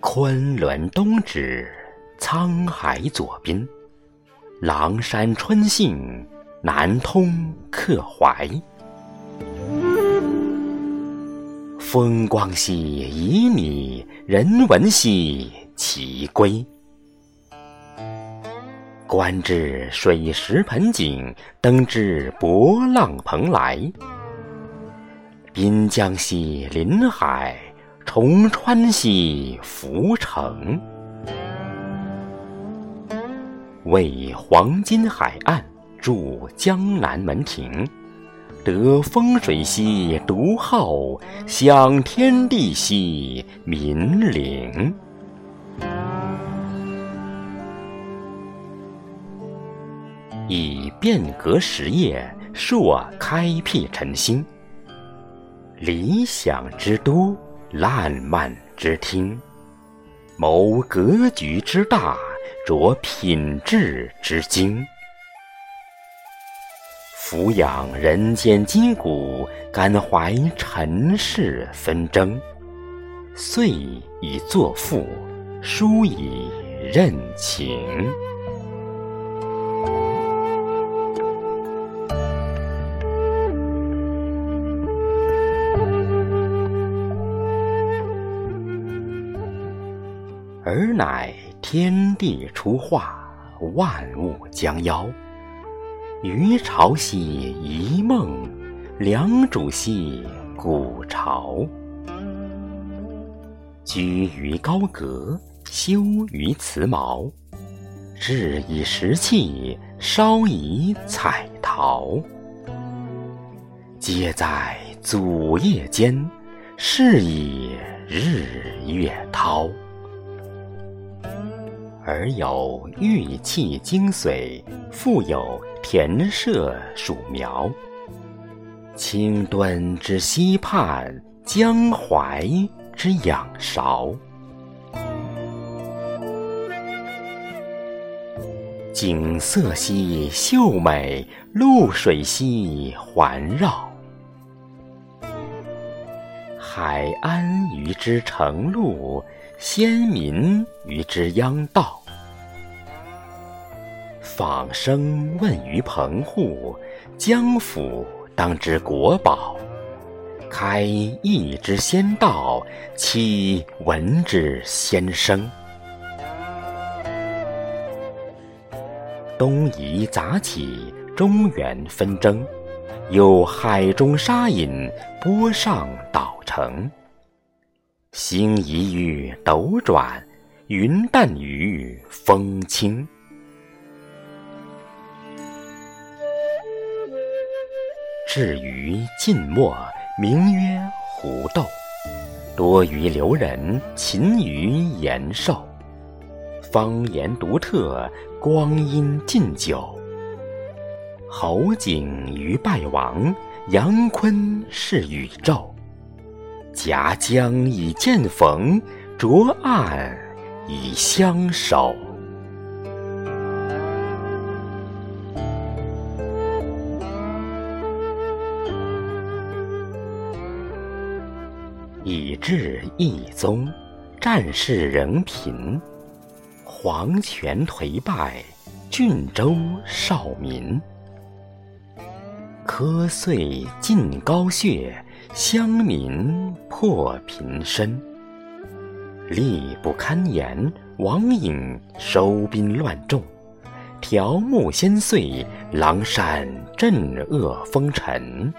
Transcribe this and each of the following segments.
昆仑东指，沧海左滨。狼山春信，南通客怀。风光兮旖旎，人文兮其归。观之水石盆景，登之博浪蓬莱。滨江兮临海，崇川兮浮城。为黄金海岸筑江南门庭，得风水兮独好，享天地兮民灵。以变革实业，硕开辟晨兴。理想之都，烂漫之厅，谋格局之大。着品质之精，俯仰人间筋骨，感怀尘世纷争，遂以作赋，书以任情。而乃。天地初化，万物将夭。余潮兮一梦，梁主兮古朝。居于高阁，修于茨茅。制以石器，烧以彩陶。皆在祖业间，是以日月涛。而有玉器精髓，复有田舍属苗。青墩之溪畔，江淮之仰韶。景色兮秀美，露水兮环绕。海安于之成路，先民于之央道。舫声问于棚户，江府当之国宝。开义之先道，期文之先声。东夷杂起，中原纷争。有海中沙隐，波上岛城。星移于斗转，云淡于风轻。至于晋末，名曰胡豆，多于留人，勤于延寿。方言独特，光阴近久。侯景于败亡，杨坤是宇宙。夹江以见逢，浊岸以相守。至一宗，战事仍频，黄泉颓败，郡州少民。科岁尽高血，乡民破贫身。力不堪言，王颖收兵乱众，条木先碎，狼山震恶风尘。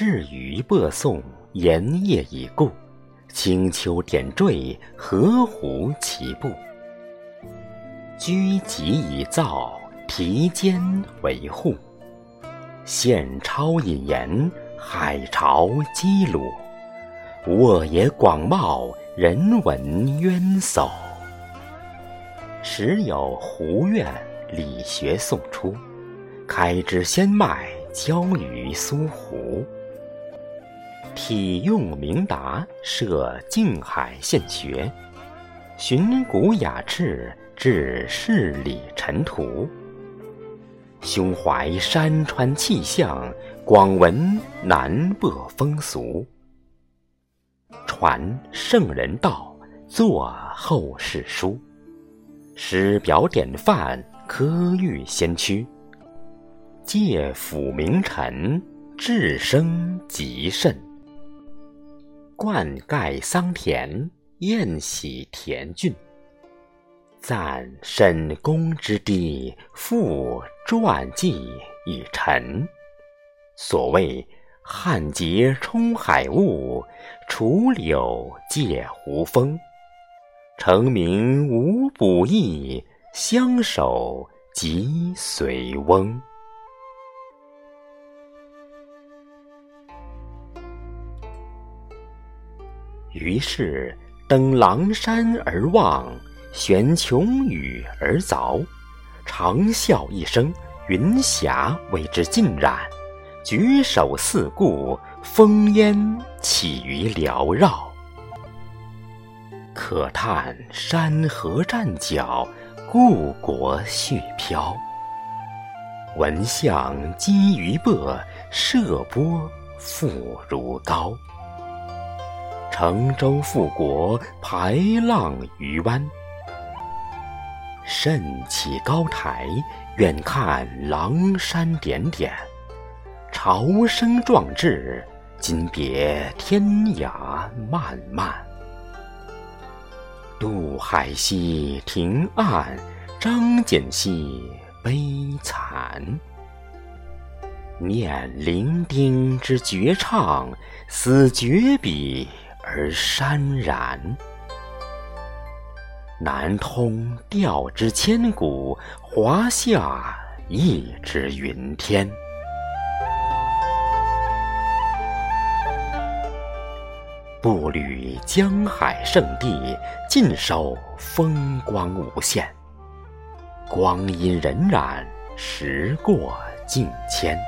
至于播送，言业已固；青丘点缀，何湖齐步。居集以造，提间为护。献超引言，海潮激鲁。沃野广袤，人文渊薮。时有胡苑，理学宋出，开枝先迈，交于苏湖。体用明达，涉静海县学，寻古雅致，治世理尘土。胸怀山川气象，广闻南北风俗。传圣人道，作后世书。师表典范，科育先驱。借辅名臣，至生极甚。灌溉桑田，宴喜田郡。赞沈公之弟，赋传记以陈。所谓汉节冲海雾，楚柳借胡风。成名无补益，相守即随翁。于是登狼山而望。悬琼宇而凿，长啸一声，云霞为之尽染；举手四顾，烽烟起于缭绕。可叹山河战角，故国絮飘。闻象击于簸，射波复如高。乘舟赴国，排浪于湾。甚起高台，远看狼山点点，潮生壮志，今别天涯漫漫。渡海西停岸，张简兮悲惨。念伶仃之绝唱，思绝笔而潸然。南通调之千古，华夏艺之云天。步履江海圣地，尽收风光无限。光阴荏苒，时过境迁。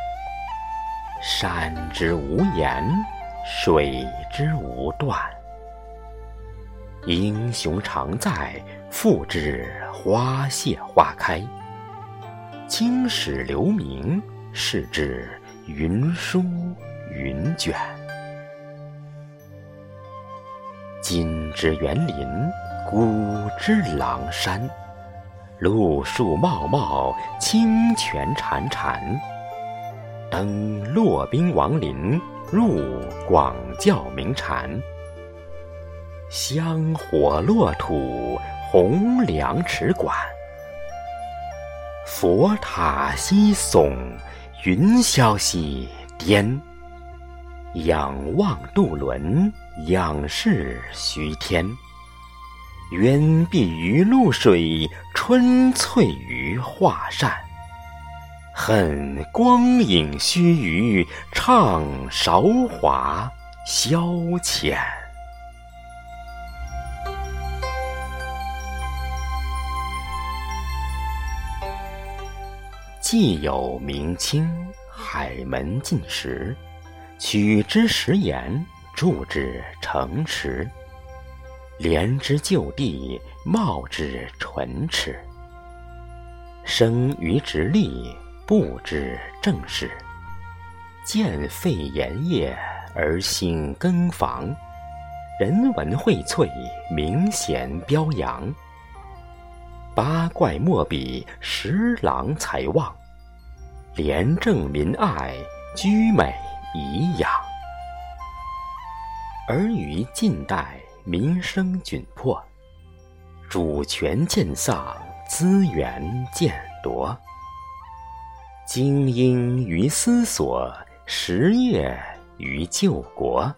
山之无言，水之无断。英雄常在，复知花谢花开。青史留名，是之云舒云卷。今之园林，古之狼山。路树茂茂，清泉潺潺。登骆宾王陵，入广教名禅。香火落土，红梁池馆。佛塔西耸，云霄兮巅。仰望渡轮，仰视虚天。渊碧于露水，春翠于画扇。恨光影须臾，怅韶华消遣。既有明清海门进石，取之食盐，筑之城池，连之就地，茂之唇齿。生于直隶，不知正事。见废盐业而兴耕房，人文荟萃，名贤标扬。八怪莫比，十郎才旺。廉政民爱，居美颐养。而于近代，民生窘迫，主权渐丧，资源渐夺。精英于思索，实业于救国。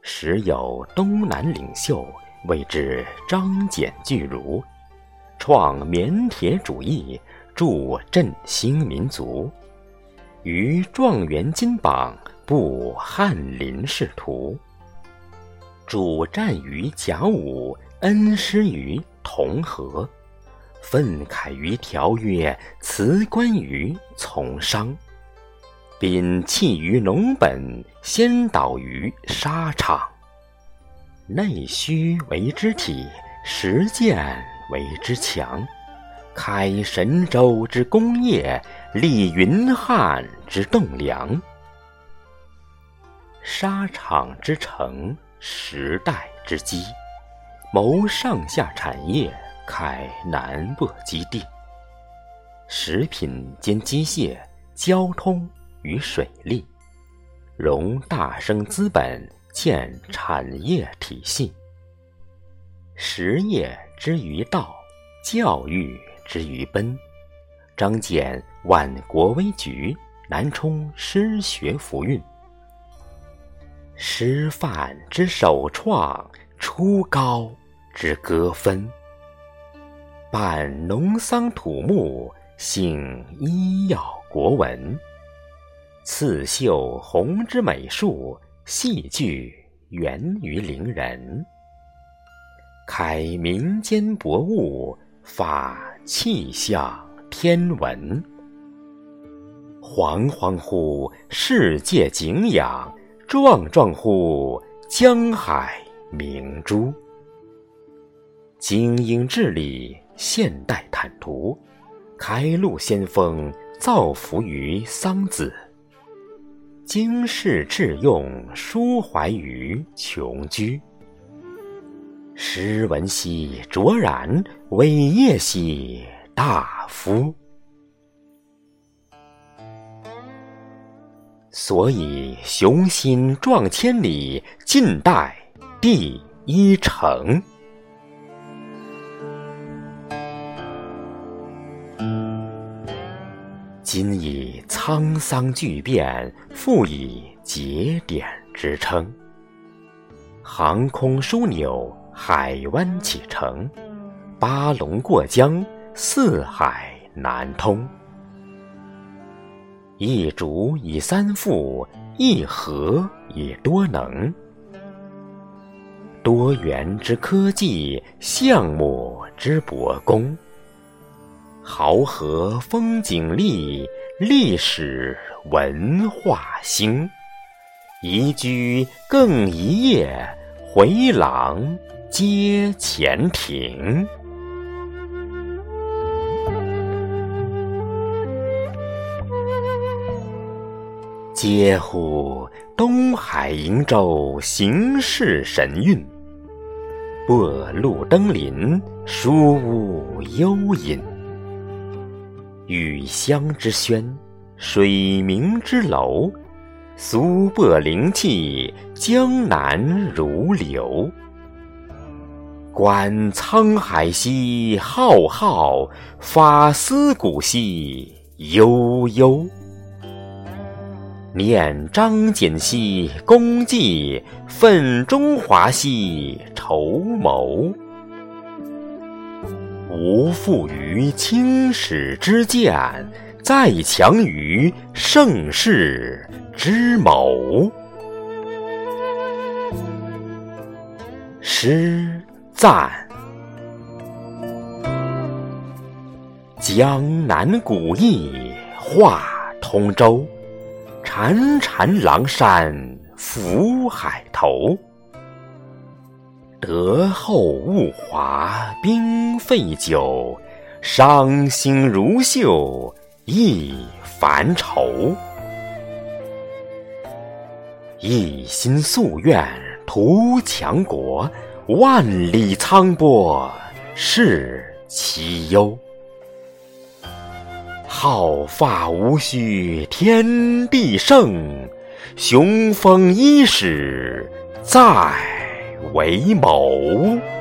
时有东南领袖，谓之张謇巨儒，创棉铁主义。助振兴民族，于状元金榜布翰林仕途，主战于甲午，恩师于同和，愤慨于条约，辞官于从商，摒弃于农本，先导于沙场。内虚为之体，实践为之强。开神州之功业，立云汉之栋梁。沙场之城，时代之基，谋上下产业，开南北基地。食品兼机械、交通与水利，融大生资本，建产业体系。实业之于道，教育之于奔，张简万国危局，南充师学福运。师范之首创，初高之歌分。办农桑土木，兴医药国文。刺绣红之美术，戏剧源于伶人。开民间博物，发气象天文。惶惶乎世界景仰。壮壮乎江海明珠，精英治理现代坦途，开路先锋造福于桑梓，经世致用抒怀于穷居，诗文兮卓然，伟业兮大夫。所以雄心壮千里，近代第一城。今以沧桑巨变，复以节点之称。航空枢纽，海湾启程，八龙过江，四海南通。一竹以三副，一禾以多能。多元之科技，项目之博功，濠河风景丽，历史文化兴。宜居更一夜，回廊接前庭。嗟乎！东海瀛洲，形势神韵。簸路登临，书屋幽隐。雨乡之轩，水明之楼。苏泊灵气，江南如流。观沧海兮浩浩，发思古兮悠悠。念张謇兮功绩，奋中华兮筹谋。无负于青史之鉴，在强于盛世之谋。诗赞：江南古意画通州。潺潺狼山浮海头，德厚物华冰沸酒，伤心如绣一凡愁。一心夙愿图强国，万里沧波是其忧。好发无须天地盛，雄风伊始在为谋。